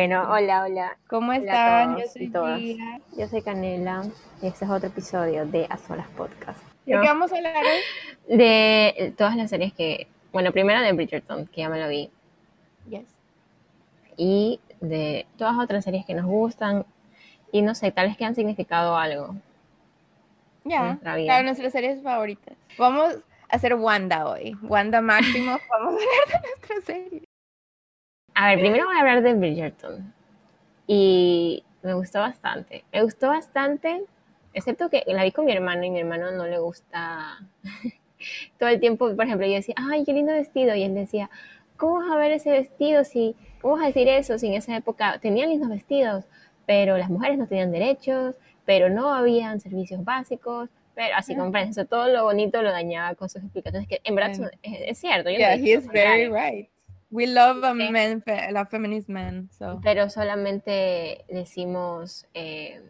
Bueno, hola, hola. ¿Cómo Hola a están? todos Yo soy. Gia. Yo soy Canela y este es otro episodio de A Solas Podcast. ¿De qué vamos a hablar hoy? De todas las series que, bueno, primero de Bridgerton, que ya me lo vi, Yes. y de todas otras series que nos gustan y no sé, tal vez que han significado algo. Ya, vida. claro, nuestras series favoritas. Vamos a hacer Wanda hoy. Wanda Máximo, vamos a hablar de nuestra serie. A ver, primero voy a hablar de Bridgerton. Y me gustó bastante. Me gustó bastante, excepto que la vi con mi hermano y mi hermano no le gusta todo el tiempo. Por ejemplo, yo decía, ay, qué lindo vestido. Y él decía, ¿cómo vas a ver ese vestido si, cómo vas a decir eso si en esa época tenían lindos vestidos, pero las mujeres no tenían derechos, pero no habían servicios básicos? Pero así comprendes, todo lo bonito lo dañaba con sus explicaciones, que en verdad son- es, es cierto. yo no Yeah, digo he very right. We love a Sí. man, fe- a feminist man, so. pero solamente decimos eh,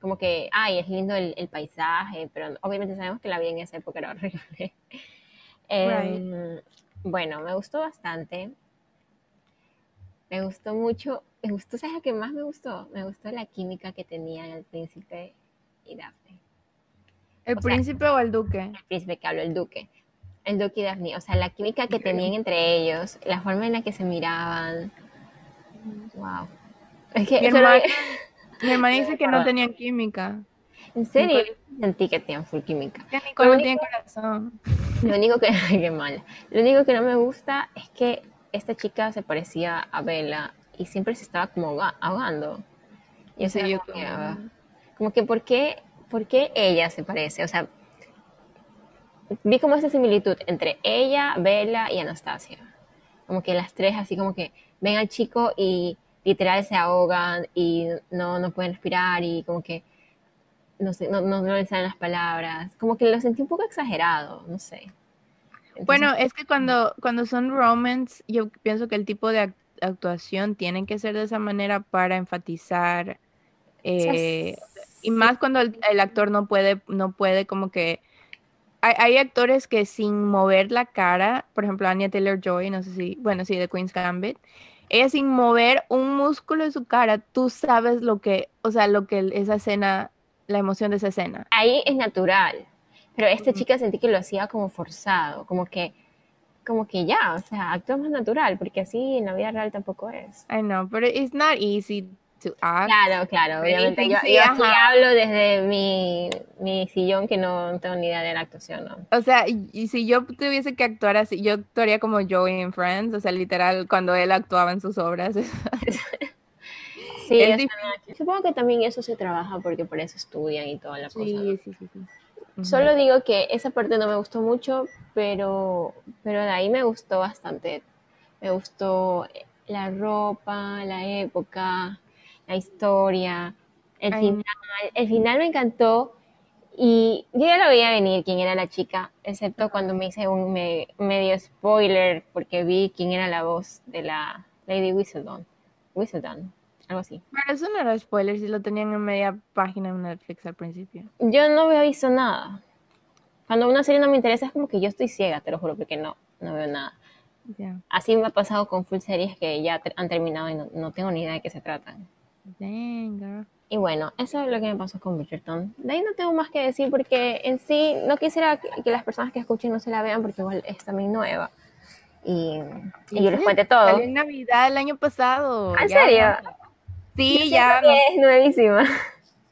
como que, ay, es lindo el, el paisaje, pero obviamente sabemos que la vida en esa época era horrible. Em, Bueno, me gustó bastante. Me gustó mucho. Me gustó, ¿sabes lo que más me gustó? Me gustó la química que tenían el príncipe y Daphne. ¿El o sea- príncipe o el duque? El príncipe que habló, el duque. El y Daphne. O sea, la química que tenían entre ellos, la forma en la que se miraban. Wow. Es que Mi hermana, mi hermana dice que no tenían química. En serio, yo sentí que tenían full química. Que Nicole Lo no tiene corazón. Lo único que, qué mala. Lo único que no me gusta es que esta chica se parecía a Bella y siempre se estaba como ahoga- ahogando. Y eso Sí, era yo como ah, como que ¿por qué, ¿por qué ella se parece? O sea, vi como esa similitud entre ella, Bella y Anastasia. Como que las tres así como que ven al chico y literal se ahogan y no, no pueden respirar y como que no sé, no, no, no les salen las palabras. Como que lo sentí un poco exagerado, no sé. Entonces, Bueno, es que cuando, cuando son romance, yo pienso que el tipo de ac- actuación tiene que ser de esa manera para enfatizar, eh, y más cuando el, el actor no puede, no puede como que... Hay, hay actores que sin mover la cara, por ejemplo, Anya Taylor-Joy, no sé si, bueno, sí, de Queen's Gambit, ella sin mover un músculo de su cara, tú sabes lo que, o sea, lo que esa escena, la emoción de esa escena. ahí es natural. Pero esta Ujú. chica sentí que lo hacía como forzado, como que, como que ya, o sea, actúa más natural, porque así en la vida real tampoco es. I know, but it's not easy to act. Claro, claro, obviamente. Yo, yo aquí hablo desde mi, mi sillón que no tengo ni idea de la actuación, ¿no? O sea, y, si yo tuviese que actuar así, yo actuaría como Joey en Friends, o sea, literal, cuando él actuaba en sus obras. Sí, Es sea, supongo que también eso se trabaja porque por eso estudian y toda la cosa. ¿no? sí, sí, sí. Solo digo que esa parte no me gustó mucho, pero, pero de ahí me gustó bastante. Me gustó la ropa, la época, la historia, el Ay, final. El final me encantó y yo ya lo veía venir quién era la chica, excepto cuando me hice un me- medio spoiler porque vi quién era la voz de la Lady Whistledown. Whistledown, algo así. Pero eso no era spoiler, si lo tenían en media página en Netflix al principio. Yo no había visto nada. Cuando una serie no me interesa es como que yo estoy ciega, te lo juro, porque no, no veo nada. Así me ha pasado con full series que ya han terminado y no, no tengo ni idea de qué se tratan. Girl. Y bueno, eso es lo que me pasó con Bridgerton. De ahí no tengo más que decir porque en sí no quisiera que, que las personas que escuchen no se la vean porque igual es también nueva. Y, y yo les cuente todo. Salió en Navidad el año pasado. ¿Ah, ¿En serio? no. Sí, Yo ya. que Es nuevísima.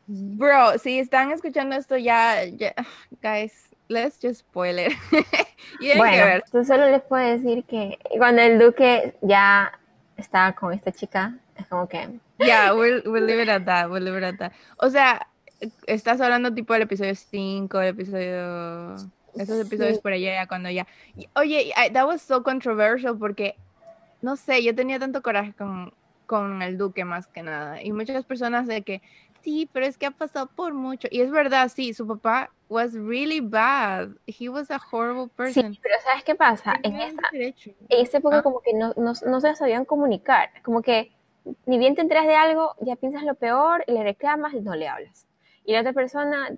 no. Bro, si están escuchando esto ya, ya, guys, let's just spoil it. y hay que Bueno, entonces solo les puedo decir que cuando el duque ya estaba con esta chica, es como que Ya, we'll, we'll leave it at that, we'll leave it at that. O sea, estás hablando tipo del episodio 5, el episodio... Esos episodios Sí. por allá, ya cuando ya... Oye, I- that was so controversial porque, no sé, yo tenía tanto coraje con, con el duque más que nada. Y muchas personas de que, sí, pero es que ha pasado por mucho. Y es verdad, sí, su papá was really bad. He was a horrible person. Sí, pero ¿sabes qué pasa? En derecho. en esta época Ah. como que no, no, no se sabían comunicar, como que ni bien te enteras de algo, ya piensas lo peor, le reclamas no le hablas. Y la otra persona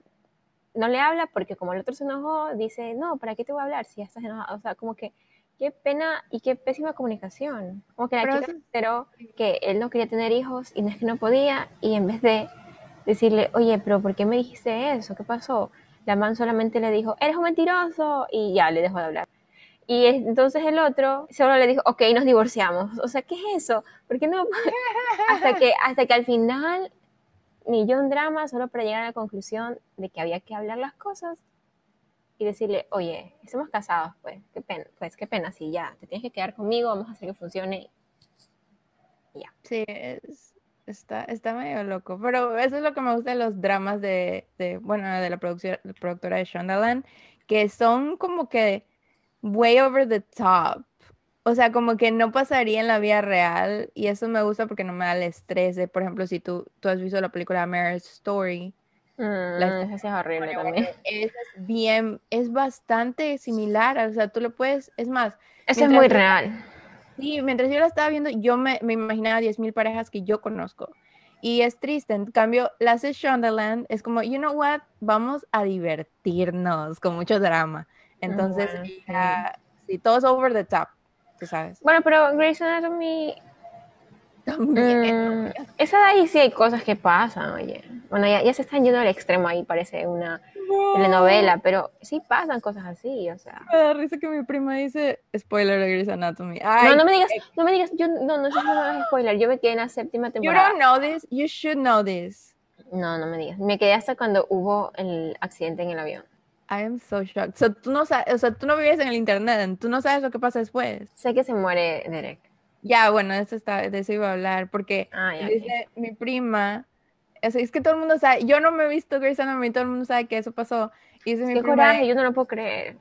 no le habla porque como el otro se enojó, dice, no, ¿para qué te voy a hablar si ya estás enojado? O sea, como que qué pena y qué pésima comunicación. Como que la chica se enteró que él no quería tener hijos y no es que no podía, y en vez de decirle, oye, pero ¿por qué me dijiste eso? ¿Qué pasó? La man solamente le dijo, eres un mentiroso, y ya le dejó de hablar. Y entonces el otro solo le dijo, ok, nos divorciamos. O sea, ¿qué es eso? ¿Por qué no? hasta, que, hasta que al final, millón drama, solo para llegar a la conclusión de que había que hablar las cosas y decirle, oye, estamos casados, pues, qué pena, pues, qué pena, sí, ya, te tienes que quedar conmigo, vamos a hacer que funcione. Ya. Sí, está, está medio loco, pero eso es lo que me gusta de los dramas de, de bueno, de la productora de Shondaland, que son como que way over the top. O sea, como que no pasaría en la vida real y eso me gusta porque no me da el estrés de, por ejemplo, si tú, tú has visto la película Marriage Story, Mm, esa es horrible también. es bien, es bastante similar, o sea, tú lo puedes, es más. Eso es muy real. Sí, mientras yo la estaba viendo, yo me, me imaginaba 10.000 parejas que yo conozco. Y es triste, en cambio, la de Shondaland es como, you know what, vamos a divertirnos con mucho drama. Entonces, sí. todo es over the top, tú sabes. Bueno, pero Grey's Anatomy Mm, esa de ahí sí hay cosas que pasan, oye. Bueno, ya, se están yendo al extremo ahí, parece una telenovela, pero sí pasan cosas así, o sea. Me da risa que mi prima dice spoiler de Grey's Anatomy. no, no me digas, no me digas, yo no, no sé si no es spoiler, yo me quedé en la séptima temporada. You don't know this, you should know this. No, no me digas. Me quedé hasta cuando hubo el accidente en el avión. I am so shocked. O tú no sabes, o sea, tú no vives en el internet, tú no sabes lo que pasa después. Sé que se muere Derek. Ya, bueno, eso está, de eso iba a hablar, porque ah, dice mi prima, es, es, que todo el mundo sabe, yo no me he visto Grey's Anatomy, todo el mundo sabe que eso pasó. Y dice mi Qué prima, coraje, yo no lo puedo creer.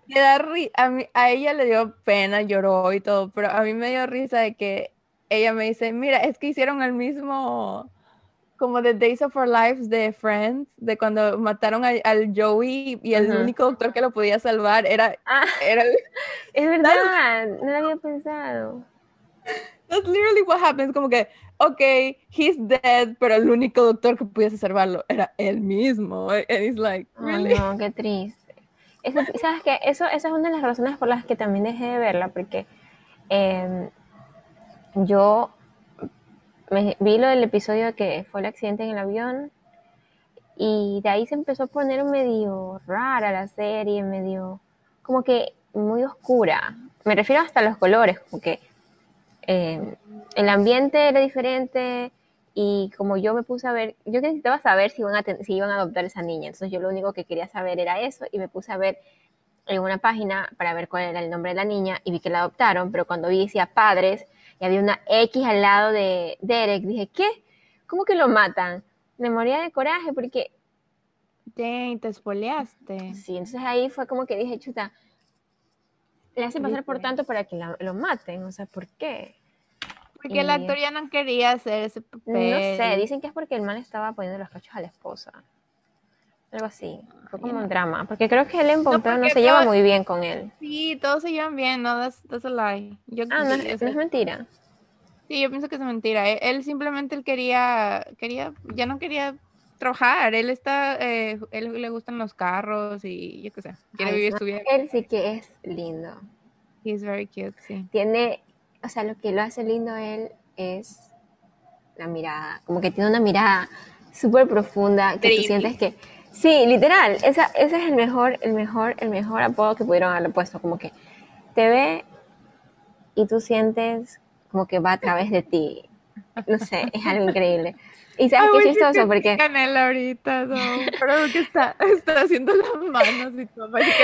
a, mí, a ella le dio pena, lloró y todo, pero a mí me dio risa de que ella me dice, mira, es que hicieron el mismo, como The Days of Our Lives de Friends, de cuando mataron al Joey y el único doctor que lo podía salvar era... Ah, era es verdad, no lo había pensado. That's literally what happens. Como que, ok, he's dead, pero el único doctor que pudiese salvarlo era él mismo. And it's like, really? no, qué triste. ¿Sabes qué? Eso, esa es una de las razones por las que también dejé de verla, porque em, yo me, vi lo del episodio que fue el accidente en el avión y de ahí se empezó a poner medio rara la serie, medio como que muy oscura. Me refiero hasta a los colores, como que eh, el ambiente era diferente y como yo me puse a ver, yo necesitaba saber si iban, a si iban a adoptar esa niña, entonces yo lo único que quería saber era eso y me puse a ver en una página para ver cuál era el nombre de la niña y vi que la adoptaron, pero cuando vi decía padres y había una X al lado de Derek, dije, ¿qué? ¿Cómo que lo matan? Me moría de coraje porque... te espoleaste. Sí, entonces ahí fue como que dije, chuta, le hacen pasar por tanto para que lo maten, o sea, ¿por qué? Porque el actor ya no quería hacer ese papel. No sé, dicen que es porque el man estaba poniendo los cachos a la esposa. Algo así. Fue como un drama. Porque creo que él en Pompeo no, se lleva muy bien con él. Sí, todos se llevan bien, no, that's, that's a lie. ah, no, es, mentira. Sí, yo pienso que es mentira. Él, él, simplemente él quería, quería, ya no quería trabajar. Él está, eh, él le gustan los carros y yo qué sé, quiere vivir su vida. Él sí que es lindo. He's very cute, sí. Tiene, o sea, lo que lo hace lindo él es la mirada, como que tiene una mirada súper profunda, que tú sientes que, sí, literal, esa, ese es el mejor, el mejor, el mejor apodo que pudieron haberle puesto, como que te ve y tú sientes como que va a través de ti. No sé, es algo increíble. Y sabes qué chistoso, porque. Canela ahorita, no. Pero que está, está haciendo las manos y todo. ¿sabes,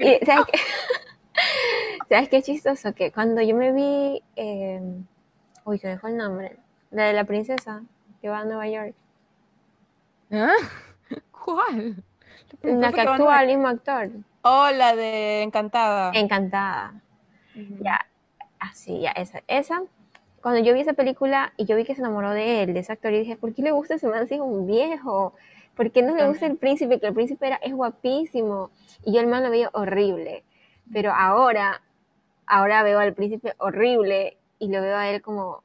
qué? ¿sabes qué chistoso? Que cuando yo me vi. Eh... Uy, que dejó el nombre. La de la princesa que va a Nueva York. ¿Ah? ¿Cuál? La, que actúa el mismo actor. Oh, la de Encantada. Encantada. Ya, así, ya, esa. Esa cuando yo vi esa película y yo vi que se enamoró de él, de ese actor, y dije, ¿por qué le gusta ese man si es un viejo? ¿Por qué no le gusta el príncipe? Que el príncipe era, es guapísimo. Y yo el man lo veía horrible. Pero ahora, ahora veo al príncipe horrible y lo veo a él como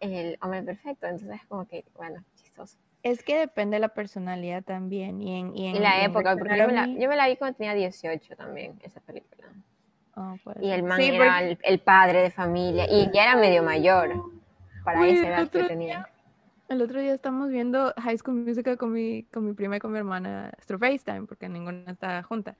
el hombre perfecto. Entonces es como que, bueno, chistoso. Es que depende de la personalidad también. Y en, y en, la época, porque yo me la, yo me la vi cuando tenía 18 también, esa película. Oh, Y el man Sí, era porque- el, el padre de familia y ya era medio mayor para Uy, esa edad que tenía. El otro día estamos viendo High School Musical con mi, con mi prima y con mi hermana, nuestro FaceTime, porque ninguna estaba junta.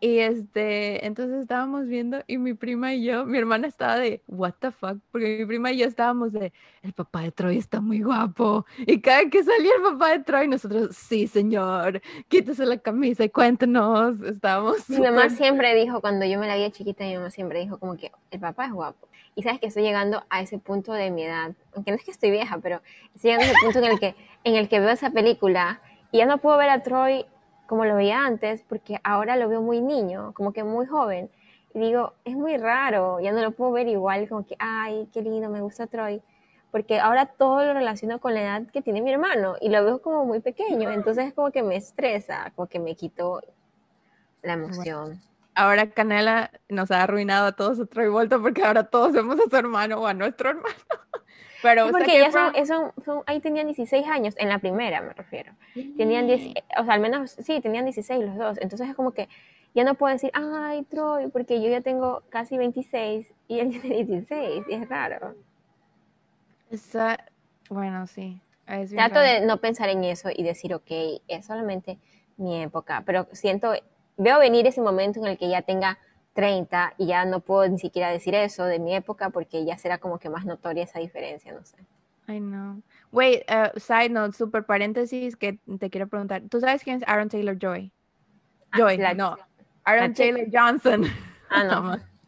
Y este, entonces estábamos viendo y mi prima y yo, mi hermana estaba de, what the fuck, porque mi prima y yo estábamos de, el papá de Troy está muy guapo. Y cada que salía el papá de Troy, nosotros, sí señor, quítese la camisa y cuéntenos. Estábamos Mi mamá súper- siempre dijo, cuando yo me la vi chiquita, mi mamá siempre dijo como que el papá es guapo. Y sabes que estoy llegando a ese punto de mi edad, aunque no es que estoy vieja, pero estoy llegando a ese punto en el que, en el que veo esa película y ya no puedo ver a Troy como lo veía antes, porque ahora lo veo muy niño, como que muy joven. Y digo, es muy raro, ya no lo puedo ver igual, como que, ay, qué lindo, me gusta Troy. Porque ahora todo lo relaciono con la edad que tiene mi hermano y lo veo como muy pequeño, entonces es como que me estresa, como que me quito la emoción. Ahora Canela nos ha arruinado a todos a Troy Bolton porque ahora todos vemos a su hermano o a nuestro hermano. Pero Sí, porque ya son, son- ahí tenían 16 años, en la primera me refiero. Tenían 10, o sea, al menos, sí, tenían 16 los dos. Entonces es como que ya no puedo decir, ay, Troy, porque yo ya tengo casi 26 y él tiene 16, y es raro. Esa- Bueno, sí. es Trato raro. de no pensar en eso y decir, ok, es solamente mi época, pero siento, veo venir ese momento en el que ya tenga 30 y ya no puedo ni siquiera decir eso de mi época porque ya será como que más notoria esa diferencia, no sé. I know. Wait, uh, side note, super paréntesis que te quiero preguntar. ¿Tú sabes quién es Aaron Taylor Joy? Ah, Joy, la- no. Aaron. Taylor Johnson. Ah, no.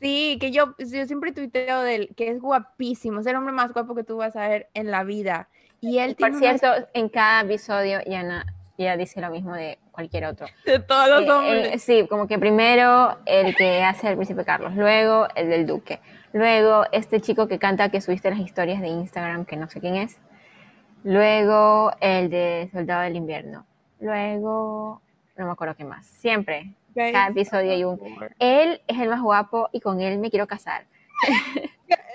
Sí, que yo, yo siempre tuiteo de él, que es guapísimo, es el hombre más guapo que tú vas a ver en la vida. Y él Por tiene cierto, en cada episodio Yana ya dice lo mismo de cualquier otro. de todos los Eh, hombres. eh, sí, como que primero el que hace el príncipe Carlos, luego el del duque, luego este chico que canta que subiste las historias de Instagram, que no sé quién es, luego el de Soldado del Invierno, luego no me acuerdo qué más, siempre, Guys, cada episodio hay un... Él es el más guapo y con él me quiero casar.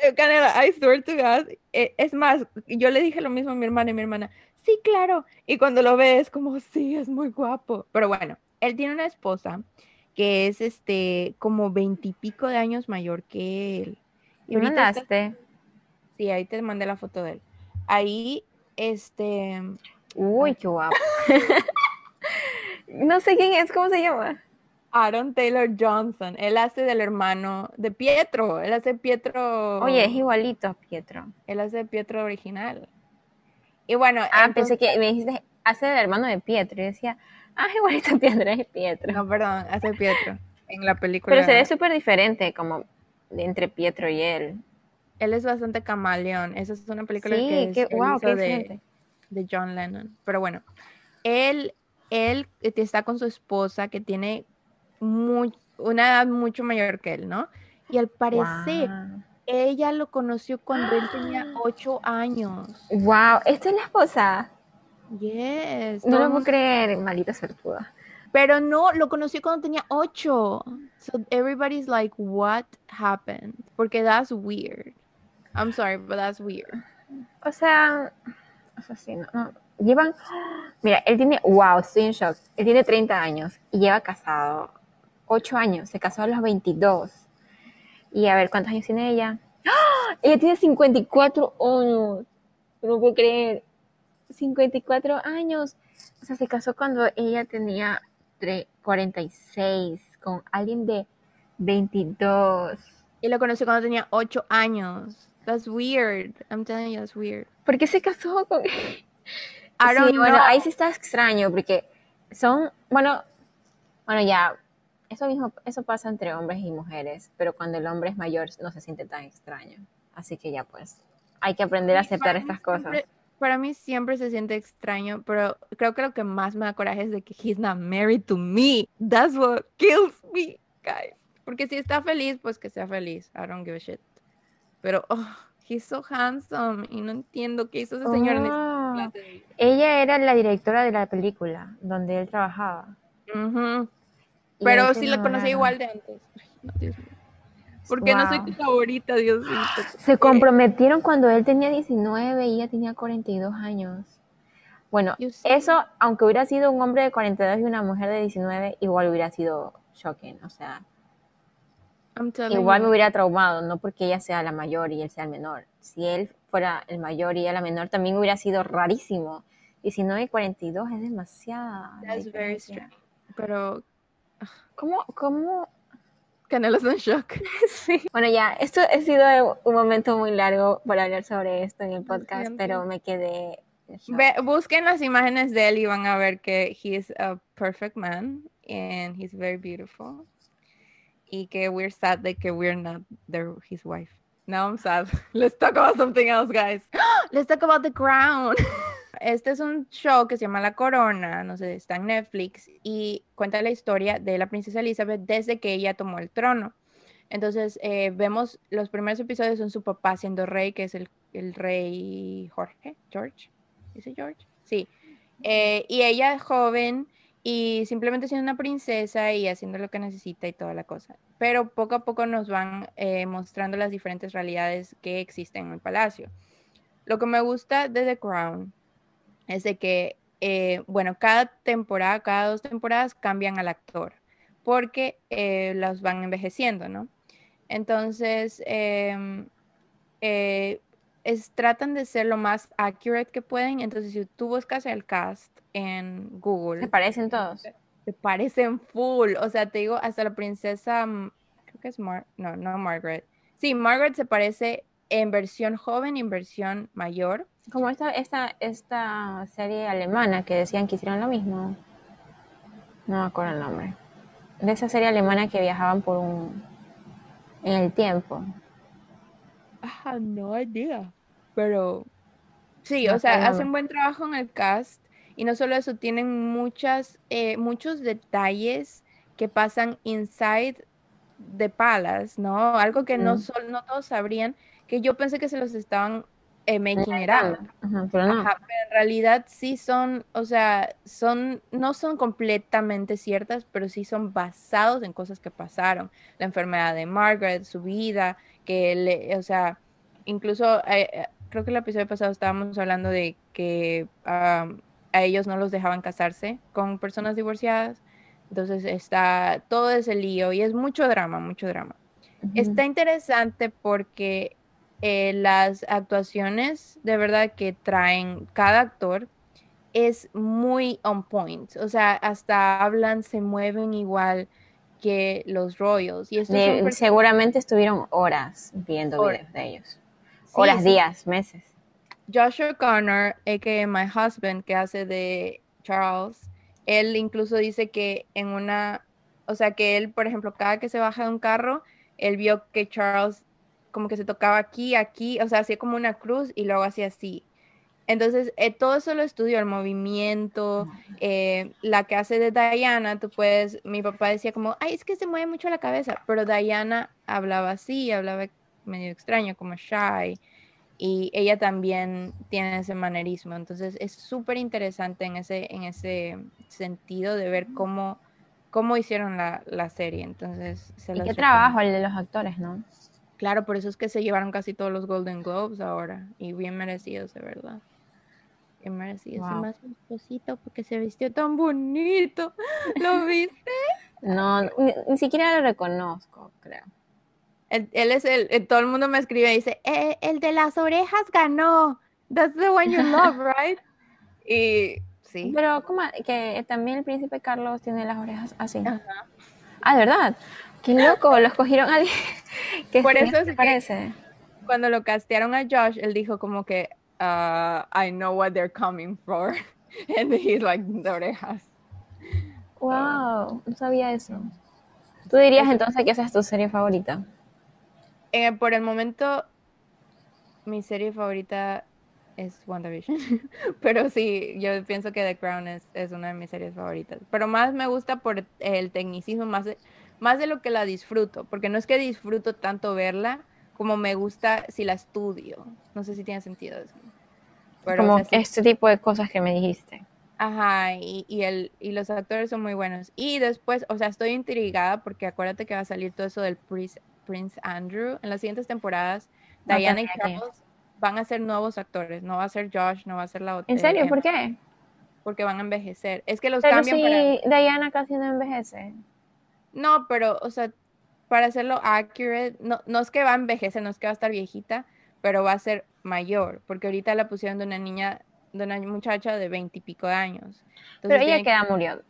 Eh, Canela, I swear to God. eh, es más, yo le dije lo mismo a mi hermana y mi hermana, sí, claro. Y cuando lo ve es como, sí, es muy guapo. Pero bueno, él tiene una esposa que es este como veintipico de años mayor que él. Y ¿Me ahorita está- mandaste? sí, ahí te mandé la foto de él. Ahí, este, Uy, qué guapo. no sé quién es, ¿cómo se llama? Aaron Taylor Johnson. Él hace del hermano de Pietro. Él hace Pietro. Oye, es igualito a Pietro. Él hace Pietro original. Y bueno, Ah, entonces- pensé que me dijiste, hace del hermano de Pietro. Y decía, ah, es igualito Pietro, es Pietro. No, perdón, hace Pietro en la película. Pero se ve súper diferente, como entre Pietro y él. Él es bastante camaleón. Esa es una película Sí, que es- wow, qué de, de John Lennon. Pero bueno, él, él está con su esposa que tiene muy- una edad mucho mayor que él, ¿no? Y al parecer, Wow. Ella lo conoció cuando él tenía ocho años. Wow, esta es la esposa. Yes. No lo puedo creer, maldita suertuda. Pero no, lo conoció cuando tenía ocho. So everybody's like, what happened? Porque that's weird. I'm sorry, but that's weird. O sea, o sea, sí, no, no. Llevan, mira, él tiene, wow, estoy en shock. Él tiene 30 años y lleva casado 8 años. Se casó a los 22. Y a ver, ¿cuántos años tiene ella? ¡Ah! Ella tiene 54 años. No puedo creer. 54 años. O sea, se casó cuando ella tenía tre- 46 con alguien de 22. Y lo conoció cuando tenía ocho años. That's weird. I'm telling you, that's weird. ¿Por qué se casó con I don't sí, bueno, ahí sí está extraño porque son, bueno, bueno ya, eso mismo, eso pasa entre hombres y mujeres, pero cuando el hombre es mayor no se siente tan extraño. Así que ya pues, hay que aprender a aceptar estas cosas. Para mí siempre se siente extraño, pero creo que lo que más me da coraje es de que he's not married to me. That's what kills me, guys. Porque si está feliz, pues que sea feliz. I don't give a shit. Pero, oh, he's so handsome. Y no entiendo qué hizo ese señor en Oh, de- ella era la directora de la película donde él trabajaba. Y Pero sí la conocí igual de antes. Ay, no, Dios mío. ¿Por qué no soy tu favorita, Dios mío? Se comprometieron cuando él tenía 19 y ella tenía 42 años. Bueno, eso, aunque hubiera sido un hombre de 42 y una mujer de 19, igual hubiera sido shocking. O sea, igual me hubiera traumado, no porque ella sea la mayor y él sea el menor. Si él fuera el mayor y ella la menor, también hubiera sido rarísimo. Y si no hay 42 es demasiado. Pero, ¿cómo, cómo Canelo está en shock. Sí. Bueno, ya, esto ha sido un momento muy largo para hablar sobre esto en el podcast, pero me quedé. busquen las imágenes de él y van a ver que he is a perfect man and he's very beautiful. Y que we're sad that que we're not their, his wife. Now I'm sad. Let's talk about something else, guys. Let's talk about the crown. Este es un show que se llama La Corona, no sé, está en Netflix y cuenta la historia de la princesa Elizabeth desde que ella tomó el trono. Entonces, eh, vemos los primeros episodios son su papá siendo rey, que es el, rey Jorge, George, ¿dice George? Sí. Eh, y ella joven y simplemente siendo una princesa y haciendo lo que necesita y toda la cosa. Pero poco a poco nos van eh, mostrando las diferentes realidades que existen en el palacio. Lo que me gusta de The Crown es de que, eh, bueno, cada temporada, cada dos temporadas cambian al actor, porque eh, los van envejeciendo, ¿no? Entonces, em, eh, tratan de ser lo más accurate que pueden. Entonces, si tú buscas el cast en Google. Se parecen todos. Se parecen full. O sea, te digo, hasta la princesa, mm, creo que es Mar no, no Margaret. Sí, Margaret se parece en versión joven y en versión mayor. Como esta, esta, esta serie alemana que decían que hicieron lo mismo. No me acuerdo el nombre. De esa serie alemana que viajaban por un. en el tiempo. Ah, no idea. Pero. Sí, o sea, hacen buen trabajo en el cast. Y no solo eso, tienen muchas, eh, muchos detalles que pasan inside de palas, ¿no? Algo que no, no todos sabrían, que yo pensé que se los estaban eh, making it pero, no. en realidad sí son, o sea, son, no son completamente ciertas, pero sí son basados en cosas que pasaron. La enfermedad de Margaret, su vida, que le, o sea, incluso eh, eh, creo que el episodio pasado estábamos hablando de que a ellos no los dejaban casarse con personas divorciadas. Entonces está todo ese lío y es mucho drama, mucho drama. Está interesante porque eh, las actuaciones de verdad que traen cada actor es muy on point. O sea, hasta hablan, se mueven igual que los Royals. Y seguramente estuvieron horas viendo videos de ellos. horas, días, meses. Joshua Connor, que My Husband, que hace de Charles, él incluso dice que en una, o sea, que él, por ejemplo, cada que se baja de un carro, él vio que Charles como que se tocaba aquí, aquí, o sea, hacía como una cruz y luego hacía así. Entonces, eh, todo eso lo estudió, el movimiento, eh, la que hace de Diana, tú puedes, mi papá decía como, ay, es que se mueve mucho la cabeza, pero Diana hablaba así, hablaba medio extraño, como shy, y ella también tiene ese manerismo, entonces es súper interesante en ese, en ese sentido de ver cómo, cómo hicieron la, la serie, entonces... Se y qué trabajo el de los actores, ¿no? Claro, por eso es que se llevaron casi todos los Golden Globes ahora. Y bien merecidos, de verdad. Bien merecidos. Y más un esposito porque se vistió tan bonito. ¿Lo viste? No, ni, siquiera lo reconozco, creo. Él, es el, eh, todo el mundo me escribe y dice, eh, el de las orejas ganó. That's the one you love, right? Y sí. Pero, ¿cómo? Que también el príncipe Carlos tiene las orejas así. Ah, ¿de verdad? Qué loco, los cogieron a que Por eso parece. Cuando lo castearon a Josh, él dijo como que uh, I know what they're coming for. And he's like, de orejas. Wow, no sabía eso. ¿Tú dirías entonces que esa es tu serie favorita? Eh, por el momento, mi serie favorita es WandaVision. Pero sí, yo pienso que The Crown es, es, una de mis series favoritas. Pero más me gusta por el tecnicismo, más más de lo que la disfruto, porque no es que disfruto tanto verla como me gusta si la estudio. No sé si tiene sentido eso. como este tipo de cosas que me dijiste. Ajá, y, el, y los actores son muy buenos. Y después, o sea, estoy intrigada porque acuérdate que va a salir todo eso del Prince, Prince Andrew. En las siguientes tempoanas, Diana y Charles van a ser nuevos actores. No va a ser Josh, no va a ser la otra. ¿En serio? ¿Por qué? Porque van a envejecer. Es que los Pero cambian si Diana casi no envejece. No, pero, o sea, para hacerlo accurate, no, no es que va a envejecer, no es que va a estar viejita, pero va a ser mayor, porque ahorita la pusieron de una niña, de una muchacha de 20 y pico de años. pero ella queda murió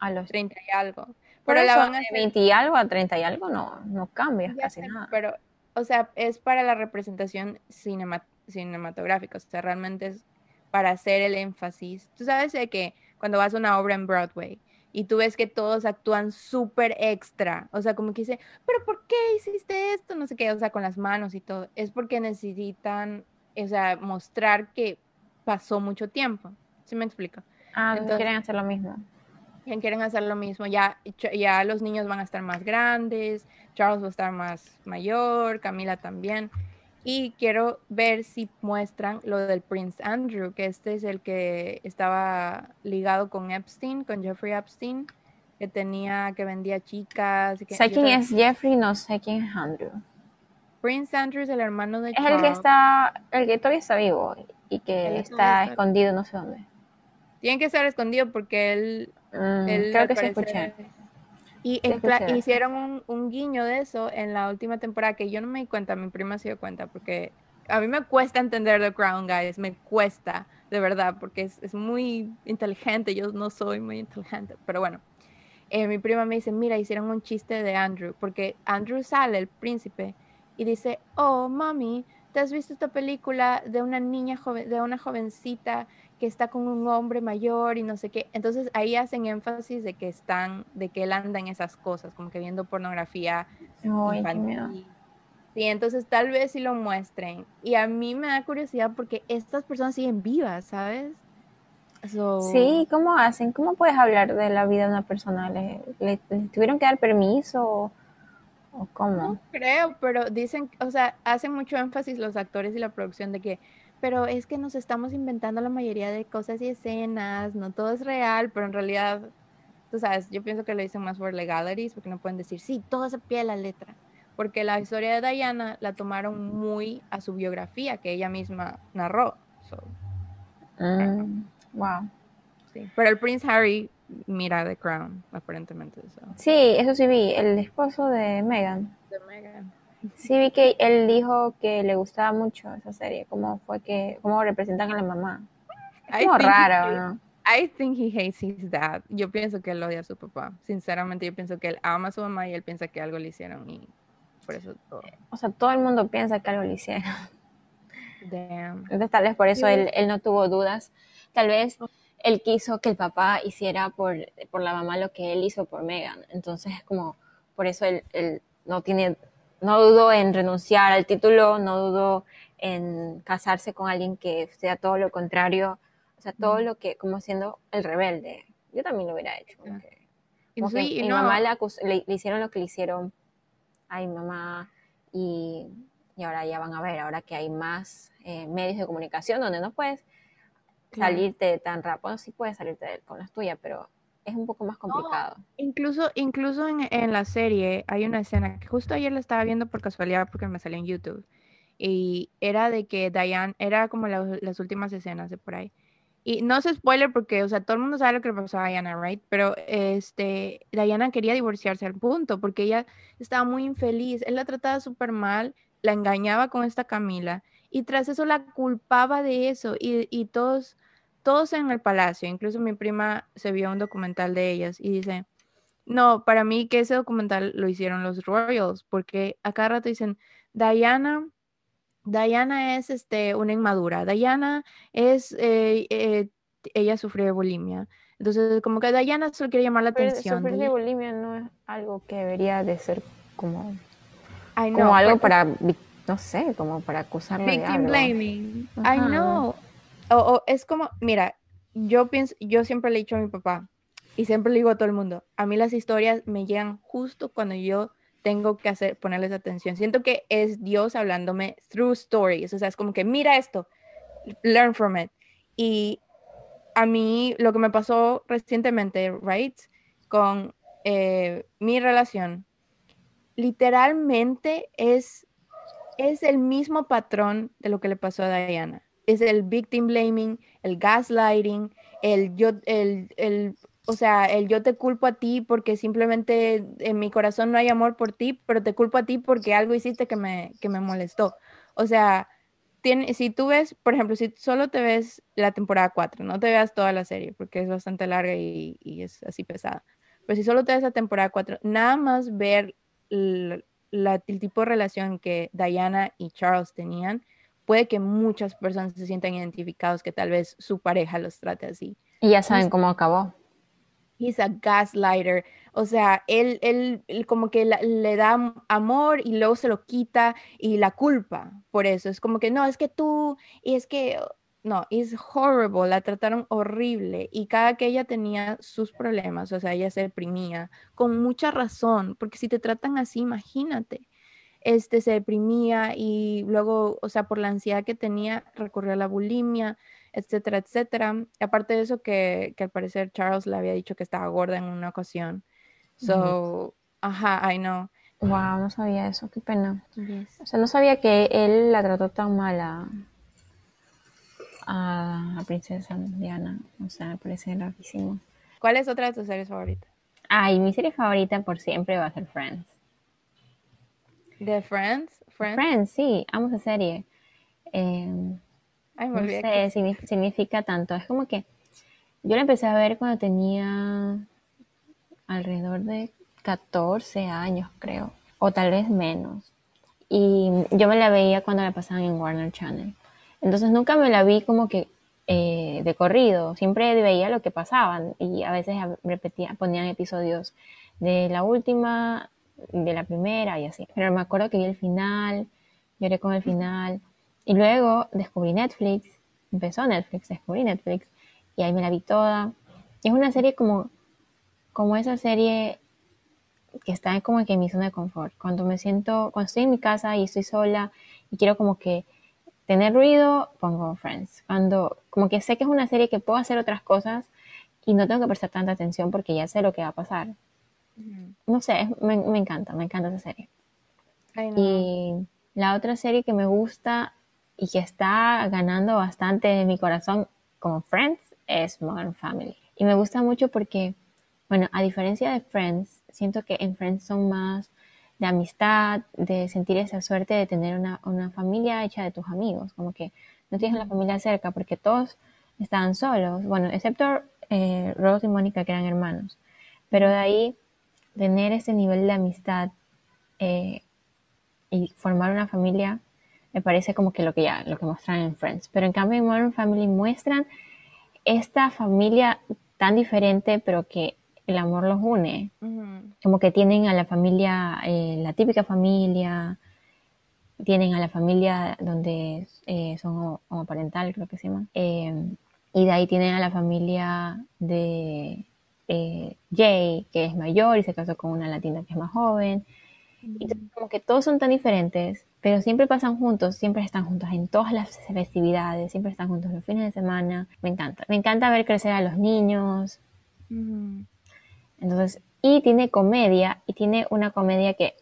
a los 30 y algo. Pero la van a de 20 y algo a 30 y algo no, no cambia casi nada. Pero, o sea, es para la representación cinematográfica, o sea, realmente es para hacer el énfasis. Tú sabes de que cuando vas a una obra en Broadway y tú ves que todos actúan súper extra, o sea, como que dice, pero ¿por qué hiciste esto? No sé qué, o sea, con las manos y todo. Es porque necesitan, o sea, mostrar que pasó mucho tiempo. ¿Sí me explico? Ah, entonces quieren hacer lo mismo. Quieren hacer lo mismo. Ya, ya los niños van a estar más grandes, Charles va a estar más mayor, Camila también. Y quiero ver si muestran lo del Prince Andrew, que este es el que estaba ligado con Epstein, con Jeffrey Epstein, que tenía, que vendía chicas. Que, sé quién es Jeffrey, no sé quién es Andrew. Prince Andrew es el hermano de Es el que está, el que todavía está vivo y que está escondido no sé dónde. Tiene que estar escondido porque él... Mm, creo que se escuché y hicieron un, guiño de eso en la última temporada que yo no me di cuenta, mi prima se dio cuenta, porque a mí me cuesta entender The Crown, guys, me cuesta, de verdad, porque es, muy inteligente, yo no soy muy inteligente, pero bueno. Eh, mi prima me dice, mira, hicieron un chiste de Andrew, porque Andrew sale, el príncipe, y dice, oh, mami, ¿te has visto esta película de una niña joven, de una jovencita que está con un hombre mayor y no sé qué. Entonces ahí hacen énfasis de que están, de que él anda en esas cosas, como que viendo pornografía. Ay, Sí, entonces tal vez sí lo muestren. Y a mí me da curiosidad porque estas personas siguen vivas, ¿sabes? Sí, ¿cómo hacen? ¿Cómo puedes hablar de la vida de una persona? ¿Le, tuvieron que dar permiso? ¿O cómo? No creo, pero dicen, o sea, hacen mucho énfasis los actores y la producción de que pero es que nos estamos inventando la mayoría de cosas y escenas, no todo es real, pero en realidad, tú sabes, yo pienso que lo dicen más por legalities, porque no pueden decir, sí, todo se pie la letra, porque la historia de Diana la tomaron muy a su biografía que ella misma narró. Mm, wow. Sí. Pero el Prince Harry mira The Crown, aparentemente. Sí, eso sí vi, el esposo de Meghan. De Meghan. Sí, vi que él dijo que le gustaba mucho esa serie, cómo fue que, cómo representan a la mamá. Es como raro, ¿no? I think he hates his dad. Yo pienso que él odia a su papá. Sinceramente, yo pienso que él ama a su mamá y él piensa que algo le hicieron y por eso todo. O sea, todo el mundo piensa que algo le hicieron. Damn. Entonces, tal vez por eso él, él, no tuvo dudas. Tal vez él quiso que el papá hiciera por, por la mamá lo que él hizo por Megan. Entonces, es como, por eso él, él no tiene no dudo en renunciar al título, no dudo en casarse con alguien que sea todo lo contrario, o sea, todo lo que, como siendo el rebelde. Yo también lo hubiera hecho. mi mamá le, hicieron lo que le hicieron a mi mamá y, ahora ya van a ver, ahora que hay más eh, medios de comunicación donde no puedes salirte tan rápido, sí puedes salirte con las tuyas, pero es un poco más complicado. incluso incluso en, la serie hay una escena que justo ayer la estaba viendo por casualidad porque me salió en YouTube. Y era de que Diane, era como las últimas escenas de por ahí. Y no es spoiler porque, o sea, todo el mundo sabe lo que le pasó a Diana, right? Pero este, Diana quería divorciarse al punto porque ella estaba muy infeliz. Él la trataba súper mal, la engañaba con esta Camila y tras eso la culpaba de eso y, y todos todos en el palacio, incluso mi prima se vio un documental de ellas y dice, no, para mí que ese documental lo hicieron los Royals, porque a cada rato dicen, Diana, Diana es este, una inmadura, Diana es, eh, eh, ella sufrió de bulimia. Entonces, como que Diana solo quiere llamar la atención. Sufrir de bulimia no es algo que debería de ser como, como algo para, no sé, como para acusarle de algo. blaming. I know o, es como, mira, yo pienso, yo siempre le he dicho a mi papá y siempre le digo a todo el mundo, a mí las historias me llegan justo cuando yo tengo que hacer, ponerles atención. Siento que es Dios hablándome through stories, o sea, es como que mira esto, learn from it. Y a mí lo que me pasó recientemente, right, con eh, mi relación, literalmente es, es el mismo patrón de lo que le pasó a Diana es el victim blaming, el gaslighting, el yo, el, el o sea, el yo te culpo a ti porque simplemente en mi corazón no hay amor por ti, pero te culpo a ti porque algo hiciste que me, que me molestó. O sea, tiene, si tú ves, por ejemplo, si solo te ves la temporada 4, no te veas toda la serie porque es bastante larga y, y es así pesada. Pero si solo te ves la temporada 4, nada más ver el, el tipo de relación que Diana y Charles tenían, puede que muchas personas se sientan identificados que tal vez su pareja los trate así. Y ya saben cómo acabó he's a gaslighter. O sea, él, él, como que le da amor y luego se lo quita y la culpa por eso. Es como que no, es que tú, y es que, no, es horrible, la trataron horrible y cada que ella tenía sus problemas, o sea, ella se deprimía con mucha razón, porque si te tratan así, imagínate. Este se deprimía y luego, o sea, por la ansiedad que tenía, recurrió a la bulimia, etcétera, etcétera. Aparte de eso, que, que, al parecer Charles le había dicho que estaba gorda en una ocasión. So, ajá, I know. Wow, no sabía eso, qué pena. O sea, no sabía que él la trató tan mal a, a, Princesa Diana. O sea, me parece rarísimo. ¿Cuál es otra de tus series favoritas? Ay, mi serie favorita por siempre va a ser Friends. ¿De Friends? Friends? Friends, sí, amo esa serie. Eh, no sé, significa tanto. Es como que yo la empecé a ver cuando tenía alrededor de 14 años, creo, o tal vez menos. Y yo me la veía cuando la pasaban en Warner Channel. Entonces nunca me la vi como que eh, de corrido, siempre veía lo que pasaban y a veces repetía, ponían episodios de la última, de la primera y así. Pero me acuerdo que vi el final, lloré con el final. Y luego descubrí Netflix, empezó Netflix, descubrí Netflix y ahí me la vi toda. es una serie como, como esa serie que está como que en mi zona de confort. Cuando me siento, cuando estoy en mi casa y estoy sola y quiero como que tener ruido, pongo Friends. Cuando como que sé que es una serie que puedo hacer otras cosas y no tengo que prestar tanta atención porque ya sé lo que va a pasar. No sé, me, me, encanta, me encanta esa serie. Y la otra serie que me gusta y que está ganando bastante de mi corazón como Friends es Modern Family. Y me gusta mucho porque, bueno, a diferencia de Friends, siento que en Friends son más de amistad, de sentir esa suerte de tener una, una familia hecha de tus amigos, como que no tienes la familia cerca porque todos estaban solos, bueno, excepto eh, Rose y Mónica que eran hermanos, pero de ahí tener ese nivel de amistad eh, y formar una familia me parece como que lo que ya, lo que muestran en Friends. Pero en cambio en Modern Family muestran esta familia tan diferente, pero que el amor los une. Como que tienen a la familia, eh, la típica familia, tienen a la familia donde eh, son homoparental, creo que se llama. Eh, y de ahí tienen a la familia de Jay, que es mayor y se casó con una latina que es más joven. Y como que todos son tan diferentes, pero siempre pasan juntos, siempre están juntos en todas las festividades, siempre están juntos los fines de semana. Me encanta, me encanta ver crecer a los niños. Entonces, y tiene comedia, y tiene una comedia que,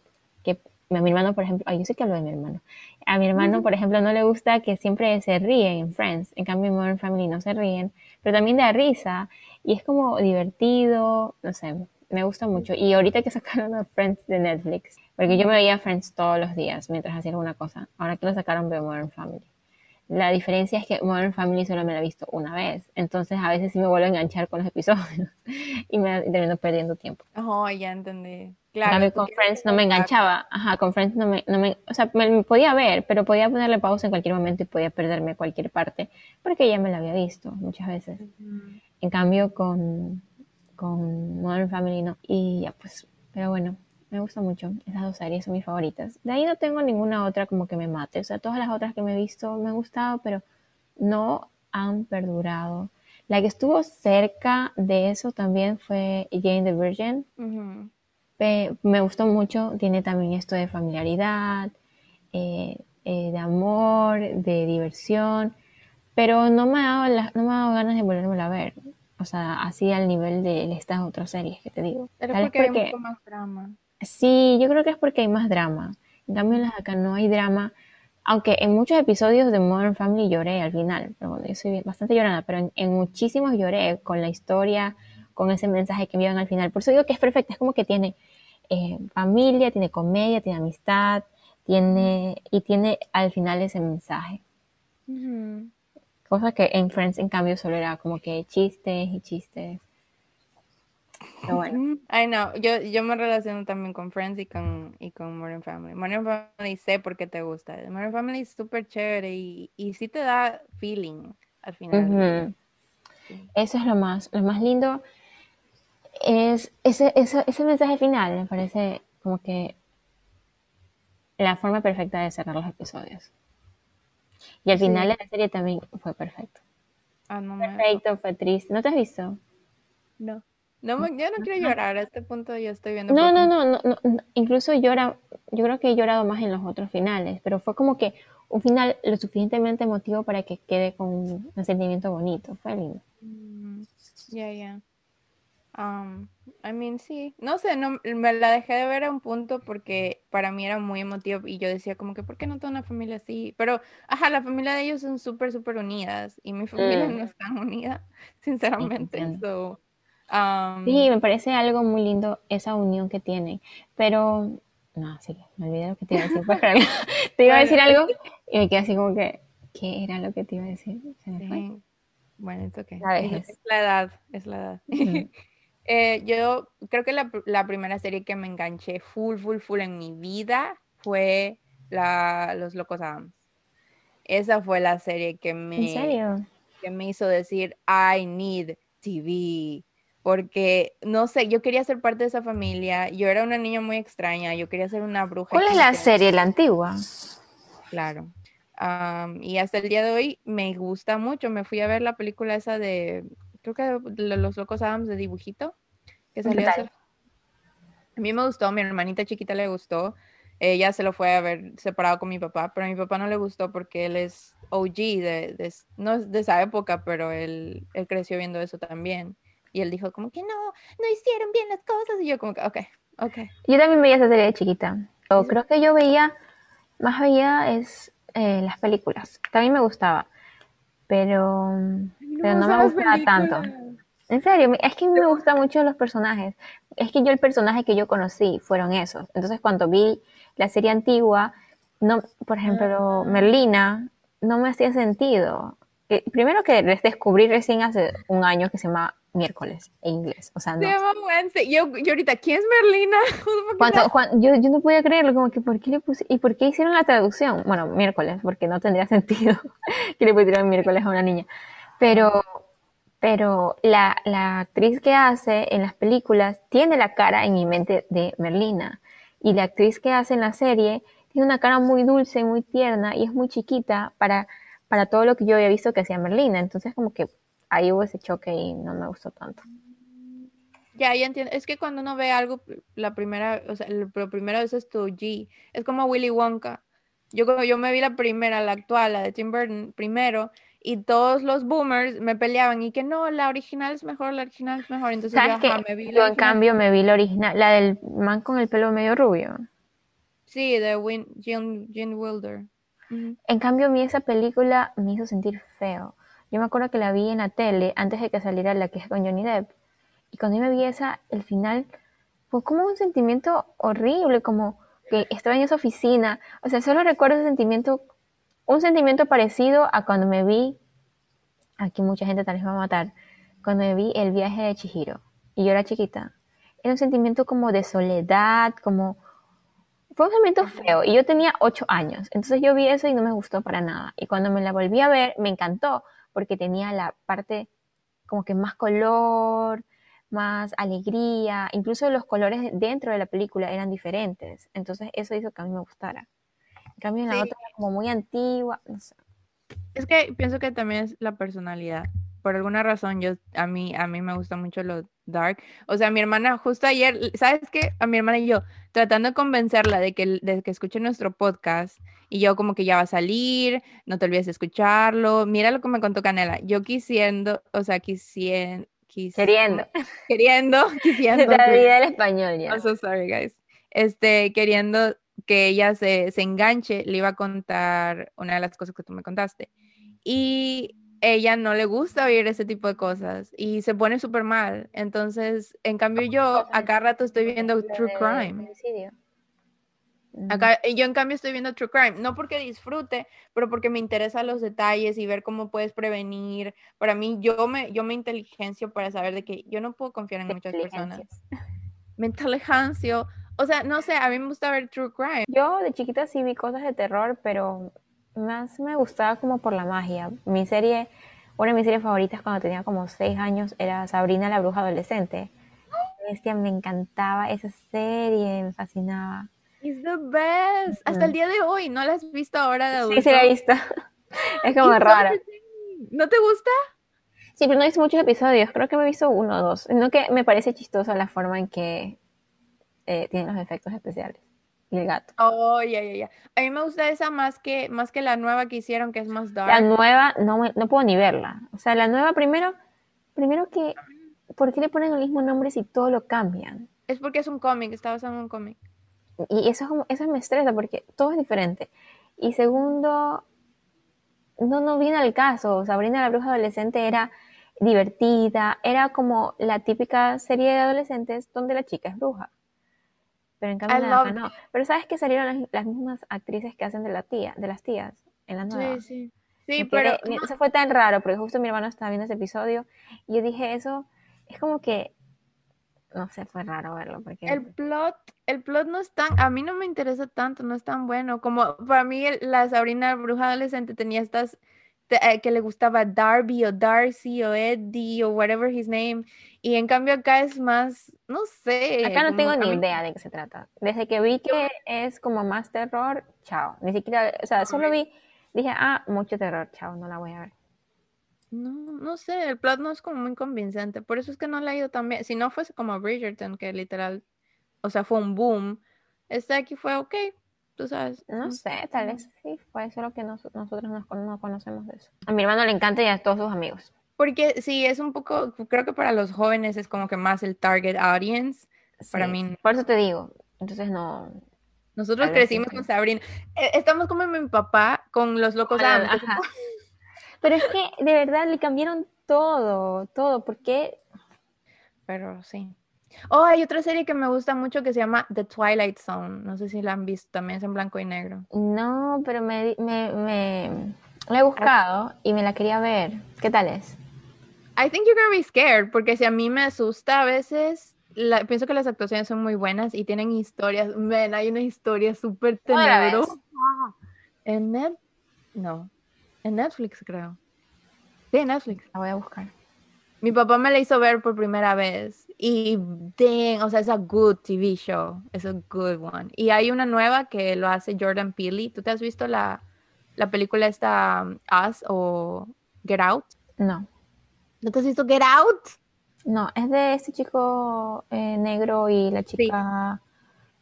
que a mi hermano, por ejemplo, ay, yo sé que hablo de mi hermano. A mi hermano, por ejemplo, no le gusta que siempre se ríen en Friends. En cambio, en Modern Family no se ríen, pero también da risa. Y es como divertido, no sé, me gusta mucho. Y ahorita que sacaron a Friends de Netflix, porque yo me veía Friends todos los días mientras hacía alguna cosa. Ahora que lo sacaron veo Modern Family. La diferencia es que Modern Family solo me la he visto una vez. Entonces a veces sí me vuelvo a enganchar con los episodios y me termino perdiendo tiempo. Oh, ya entendí. Claro. con Friends no me enganchaba. Ajá, con Friends no me, no me o sea, me, podía ver, pero podía ponerle pausa en cualquier momento y podía perderme cualquier parte porque ya me la había visto muchas veces. En cambio con, con Modern Family no. Y ya pues, pero bueno, me gusta mucho. Esas dos series son mis favoritas. De ahí no tengo ninguna otra como que me mate. O sea, todas las otras que me he visto me han gustado, pero no han perdurado. La que estuvo cerca de eso también fue Jane the Virgin. me gustó mucho. Tiene también esto de familiaridad, eh, eh, de amor, de diversión. Pero no me, ha dado no me ha dado ganas de volverme a ver. O sea, así al nivel de estas otras series que te digo. Pero porque, porque hay mucho más drama. Sí, yo creo que es porque hay más drama. En cambio, en las acá no hay drama. Aunque en muchos episodios de Modern Family lloré al final. Pero bueno, yo soy bastante llorada, pero en, muchísimos lloré con la historia, con ese mensaje que envían al final. Por eso digo que es perfecta, es como que tiene eh, familia, tiene comedia, tiene amistad, tiene y tiene al final ese mensaje. Cosa que en Friends, en cambio, solo era como que chistes y chistes. Pero bueno. I know. Yo, yo me relaciono también con Friends y con, y con Modern Family. Modern Family sé por qué te gusta. Modern Family es súper chévere y, y sí te da feeling al final. Eso es lo más, lo más lindo. Es ese, ese, ese mensaje final, me parece como que la forma perfecta de cerrar los episodios. Y al final de la serie también fue perfecto. Ah, no perfecto, fue triste. ¿No te has visto? No. No, yo no quiero llorar, a este punto ya estoy viendo. No, no, no, no, incluso llora, yo creo que he llorado más en los otros finales, pero fue como que un final lo suficientemente emotivo para que quede con un sentimiento bonito, fue lindo. Mm, ya, ya. Um, I mean, sí. No sé, no, me la dejé de ver a un punto porque para mí era muy emotivo y yo decía como que, ¿por qué no tengo una familia así? Pero, ajá, la familia de ellos son súper, súper unidas y mi familia mm. no es tan unida, sinceramente. So, um, sí, me parece algo muy lindo esa unión que tienen, pero, no, sí, me olvidé lo que te iba a decir. te iba a decir algo y me quedé así como que, ¿qué era lo que te iba a decir? Se me fue. Bueno, es ok. es la edad, es la edad. Eh, yo creo que la, primera serie que me enganché full, full, full en mi vida fue la, Los Locos Adams. Esa fue la serie que me, que me hizo decir, I need TV. Porque, no sé, yo quería ser parte de esa familia. Yo era una niña muy extraña. Yo quería ser una bruja. ¿Cuál es la serie, la antigua? Claro. y hasta el día de hoy me gusta mucho. Me fui a ver la película esa de creo que Los Locos Adams de dibujito, que salió a, a mí me gustó, mi hermanita chiquita le gustó, ella se lo fue a ver separado con mi papá, pero a mi papá no le gustó porque él es OG, de, no es de esa época, pero él, él creció viendo eso también. Y él dijo como que no, no hicieron bien las cosas. Y yo como que, ok, ok. Yo también veía esa serie de chiquita. Pero creo que yo veía, más veía es eh, las películas. También me gustaba. Pero pero no me gusta tanto. En serio, es que me gustan mucho los personajes. Es que yo el personaje que yo conocí fueron esos. Entonces cuando vi la serie antigua, no, por ejemplo, ah. Merlina, no me hacía sentido. primero que les descubrí recién hace un año que se llama miércoles en inglés. O sea, no. Se llama Wednesday. Yo, ahorita, ¿quién es Merlina? Cuando, yo, yo, no podía creerlo, como que, ¿por qué le puse? ¿Y por qué hicieron la traducción? Bueno, miércoles, porque no tendría sentido que le pusieran miércoles a una niña. Pero, pero la, la, actriz que hace en las películas tiene la cara en mi mente de Merlina. Y la actriz que hace en la serie tiene una cara muy dulce, muy tierna y es muy chiquita para, para todo lo que yo había visto que hacía Merlina. Entonces como que ahí hubo ese choque y no me gustó tanto. Ya, ya entiendo. Es que cuando uno ve algo, la primera, o sea, lo primero es tu G. Es como Willy Wonka. Yo, yo me vi la primera, la actual, la de Tim Burton, primero, y todos los boomers me peleaban y que no, la original es mejor, la original es mejor. Entonces yo, me vi yo en cambio me vi la original, la del man con el pelo medio rubio. Sí, de Win, Wilder. En cambio a mí esa película me hizo sentir feo. Yo me acuerdo que la vi en la tele antes de que saliera la que es con Johnny Depp. Y cuando yo me vi esa, el final fue como un sentimiento horrible, como que estaba en esa oficina. O sea, solo recuerdo ese sentimiento un sentimiento parecido a cuando me vi, aquí mucha gente tal vez va a matar, cuando me vi el viaje de Chihiro. Y yo era chiquita. Era un sentimiento como de soledad, como... Fue un sentimiento feo. Y yo tenía ocho años, entonces yo vi eso y no me gustó para nada. Y cuando me la volví a ver, me encantó porque tenía la parte como que más color, más alegría, incluso los colores dentro de la película eran diferentes. Entonces eso hizo que a mí me gustara. Cambio, la otra como muy antigua, Es que pienso que también es la personalidad. Por alguna razón, yo a mí a mí me gusta mucho lo dark. O sea, mi hermana justo ayer, ¿sabes qué? A mi hermana y yo tratando de convencerla de que de que escuche nuestro podcast y yo como que ya va a salir, no te olvides de escucharlo. Mira lo que me contó Canela. Yo quisiendo, o sea, quisiendo queriendo. Queriendo, quisiendo. Se te olvida el español ya. I'm so sorry, guys. Este, queriendo que ella se, se, enganche, le iba a contar una de las cosas que tú me contaste. Y ella no le gusta oír ese tipo de cosas y se pone súper mal. Entonces, en cambio yo, acá rato estoy viendo True Crime. Acá, yo en cambio estoy viendo True Crime, no porque disfrute, pero porque me interesan los detalles y ver cómo puedes prevenir. Para mí, yo me, yo me inteligencio para saber de que yo no puedo confiar en muchas personas. Me inteligencio. O sea, no sé, a mí me gusta ver True Crime. Yo de chiquita sí vi cosas de terror, pero más me gustaba como por la magia. Mi serie, una de mis series favoritas cuando tenía como seis años era Sabrina la bruja adolescente. Bestia, me encantaba esa serie, me fascinaba. It's the best. Hasta el día de hoy, ¿no la has visto ahora de adulto? Sí, sí la he visto. es como rara. ¿No te gusta? Sí, pero no he visto muchos episodios. Creo que me he visto uno o dos. No que me parece chistosa la forma en que eh, tienen los efectos especiales. Y el gato. Oh, ya, ya, ya. A mí me gusta esa más que, más que la nueva que hicieron, que es más dark. La nueva, no, no puedo ni verla. O sea, la nueva primero, primero que, ¿por qué le ponen el mismo nombre si todo lo cambian? Es porque es un cómic, está basado en un cómic. Y eso, eso me estresa porque todo es diferente. Y segundo, no, no viene al caso. Sabrina la bruja adolescente era divertida, era como la típica serie de adolescentes donde la chica es bruja. Pero en cambio la no. Pero sabes que salieron las, mismas actrices que hacen de la tía, de las tías en la nueva. Sí, sí. Sí, pero eso fue tan raro porque justo mi hermano estaba viendo ese episodio y yo dije eso es como que no sé, fue raro verlo. Porque... El plot, el plot no es tan, a mí no me interesa tanto, no es tan bueno. Como para mí la Sabrina Bruja Adolescente tenía estas que le gustaba Darby o Darcy o Eddie o whatever his name. Y en cambio acá es más, no sé. Acá no tengo ni idea de qué se trata. Desde que vi que es como más terror, chao. Ni siquiera, o sea, solo vi, dije, ah, mucho terror, chao, no la voy a ver. No, no sé, el plot no es como muy convincente, por eso es que no le ha ido tan bien. Si no fuese como Bridgerton, que literal, o sea, fue un boom, este aquí fue ok, tú sabes. No sé, tal vez sí, fue solo que nosotros no, conocemos de eso. A mi hermano le encanta y a todos sus amigos. Porque sí, es un poco, creo que para los jóvenes es como que más el target audience. Para mí. Por eso te digo, entonces no. Nosotros crecimos con Sabrina. Eh, estamos como mi papá con los locos pero es que de verdad le cambiaron todo, todo, porque... Pero sí. Oh, hay otra serie que me gusta mucho que se llama The Twilight Zone. No sé si la han visto, también es en blanco y negro. No, pero me, me, me la he buscado y me la quería ver. ¿Qué tal es? I think you're gonna be scared, porque si a mí me asusta a veces, pienso que las actuaciones son muy buenas y tienen historias. Ven, hay una historia súper tenebrosa. En Net, no, en Netflix, creo. Sí, en Netflix. La voy a buscar. Mi papá me la hizo ver por primera vez. Y, dang, o sea, es a good TV show. Es a good one. Y hay una nueva que lo hace Jordan Peele. ¿Tú te has visto la, la película esta um, Us o Get Out? No. ¿No te has visto Get Out? No, es de este chico eh, negro y la chica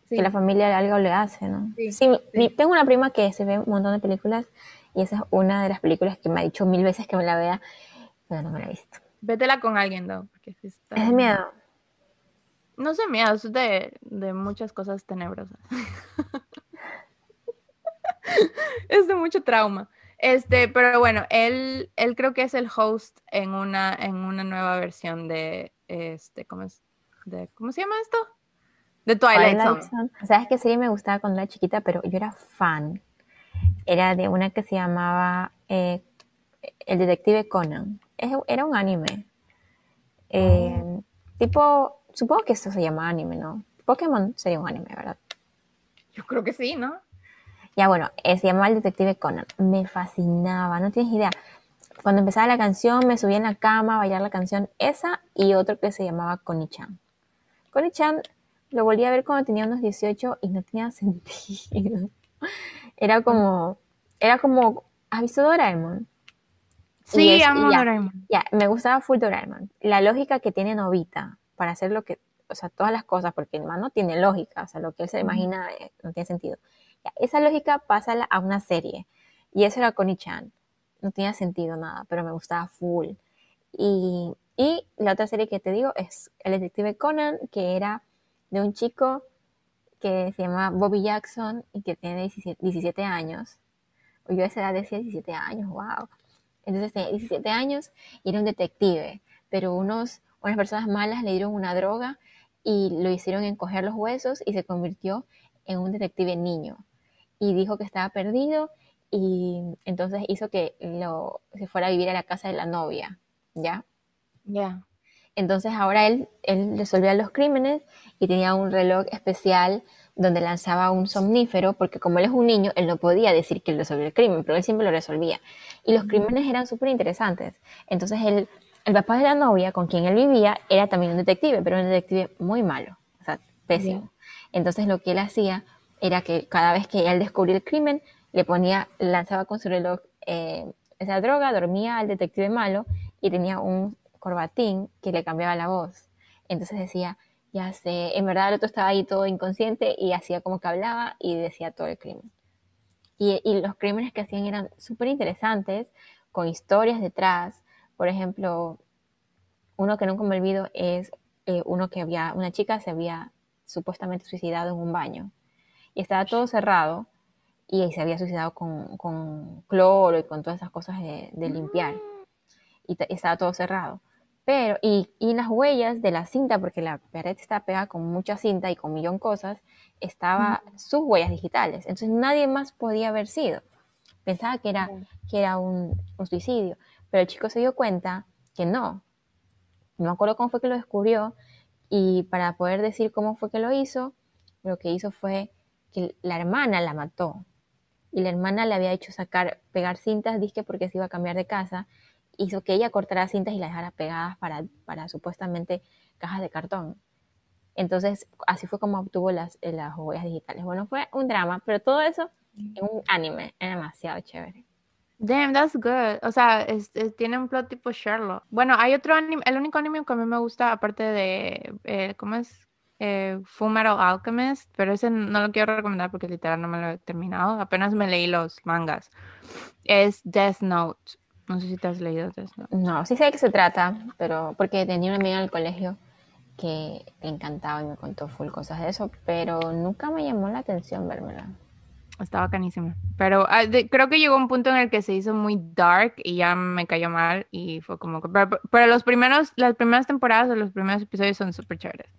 que la familia algo le hace, ¿no? Sí, sí, tengo una prima que se ve un montón de películas y esa es una de las películas que me ha dicho mil veces que me la vea, pero no me la he visto. Vétela con alguien, ¿no? Porque es de miedo. No sé miedo, es de, de muchas cosas tenebrosas. es de mucho trauma. Este, pero bueno, él, él creo que es el host en una, en una nueva versión de este, ¿cómo es? De, ¿Cómo se llama esto? De Twilight, Zone. Sabes que sí me gustaba cuando era chiquita, pero yo era fan era de una que se llamaba eh, El Detective Conan. Era un anime. Eh, oh. Tipo, supongo que esto se llama anime, ¿no? Pokémon sería un anime, ¿verdad? Yo creo que sí, ¿no? Ya bueno, eh, se llamaba El Detective Conan. Me fascinaba, no tienes idea. Cuando empezaba la canción, me subía en la cama a bailar la canción esa y otro que se llamaba Connie-chan. Connie-chan lo volví a ver cuando tenía unos 18 y no tenía sentido. Era como, era como, ¿has visto Doraemon? Sí, amo Doraemon. Ya, me gustaba full Doraemon. La lógica que tiene Novita para hacer lo que, o sea, todas las cosas, porque el man no tiene lógica, o sea, lo que él se imagina eh, no tiene sentido. esa lógica pásala a una serie. Y eso era Connie-chan. No tenía sentido nada, pero me gustaba full. Y, y la otra serie que te digo es El Detective Conan, que era de un chico que se llama Bobby Jackson y que tiene 17, años. Yo a esa edad decía 17 años, wow. Entonces tenía 17 años y era un detective, pero unos, unas personas malas le dieron una droga y lo hicieron encoger los huesos y se convirtió en un detective niño. Y dijo que estaba perdido y entonces hizo que lo, se fuera a vivir a la casa de la novia, ¿ya? Ya. Entonces ahora él, él resolvía los crímenes y tenía un reloj especial donde lanzaba un somnífero, porque como él es un niño, él no podía decir que él resolvió el crimen, pero él siempre lo resolvía. Y los crímenes eran súper interesantes. Entonces él, el papá de la novia con quien él vivía era también un detective, pero un detective muy malo, o sea, pésimo. Entonces lo que él hacía era que cada vez que él descubría el crimen, le ponía, lanzaba con su reloj eh, esa droga, dormía al detective malo y tenía un corbatín que le cambiaba la voz. Entonces decía, ya sé, en verdad el otro estaba ahí todo inconsciente y hacía como que hablaba y decía todo el crimen. Y, los crímenes que hacían eran súper interesantes, con historias detrás. Por ejemplo, uno que nunca me olvido es eh, uno que había, una chica se había supuestamente suicidado en un baño y estaba todo cerrado y se había suicidado con, cloro y con todas esas cosas de, limpiar y, estaba todo cerrado. Pero, y, y, las huellas de la cinta, porque la pared está pegada con mucha cinta y con millón cosas, estaba sus huellas digitales. Entonces nadie más podía haber sido. Pensaba que era, que era un, un, suicidio. Pero el chico se dio cuenta que no. No me acuerdo cómo fue que lo descubrió. Y para poder decir cómo fue que lo hizo, lo que hizo fue que la hermana la mató y la hermana le había hecho sacar, pegar cintas, disque porque se iba a cambiar de casa, hizo que ella cortara cintas y las dejara pegadas para, para supuestamente cajas de cartón. Entonces, así fue como obtuvo las, eh, las huellas digitales. Bueno, fue un drama, pero todo eso en un anime era demasiado chévere. Damn, that's good. O sea, tiene un plot tipo Sherlock. Bueno, hay otro anime, el único anime que a mí me gusta, aparte de, eh, ¿cómo es? eh, Alchemist, pero ese no lo quiero recomendar porque literal no me lo he terminado. Apenas me leí los mangas. Es Death Note. No sé si te has leído Note. No, sí sé de qué se trata, pero porque tenía una amiga en el colegio que le encantaba y me contó full cosas de eso, pero nunca me llamó la atención vermela. Estaba canísima. Pero ah, creo que llegó un punto en el que se hizo muy dark y ya me cayó mal y fue como... Pero, pero los primeros, las primeras temporadas o los primeros episodios son súper chéveres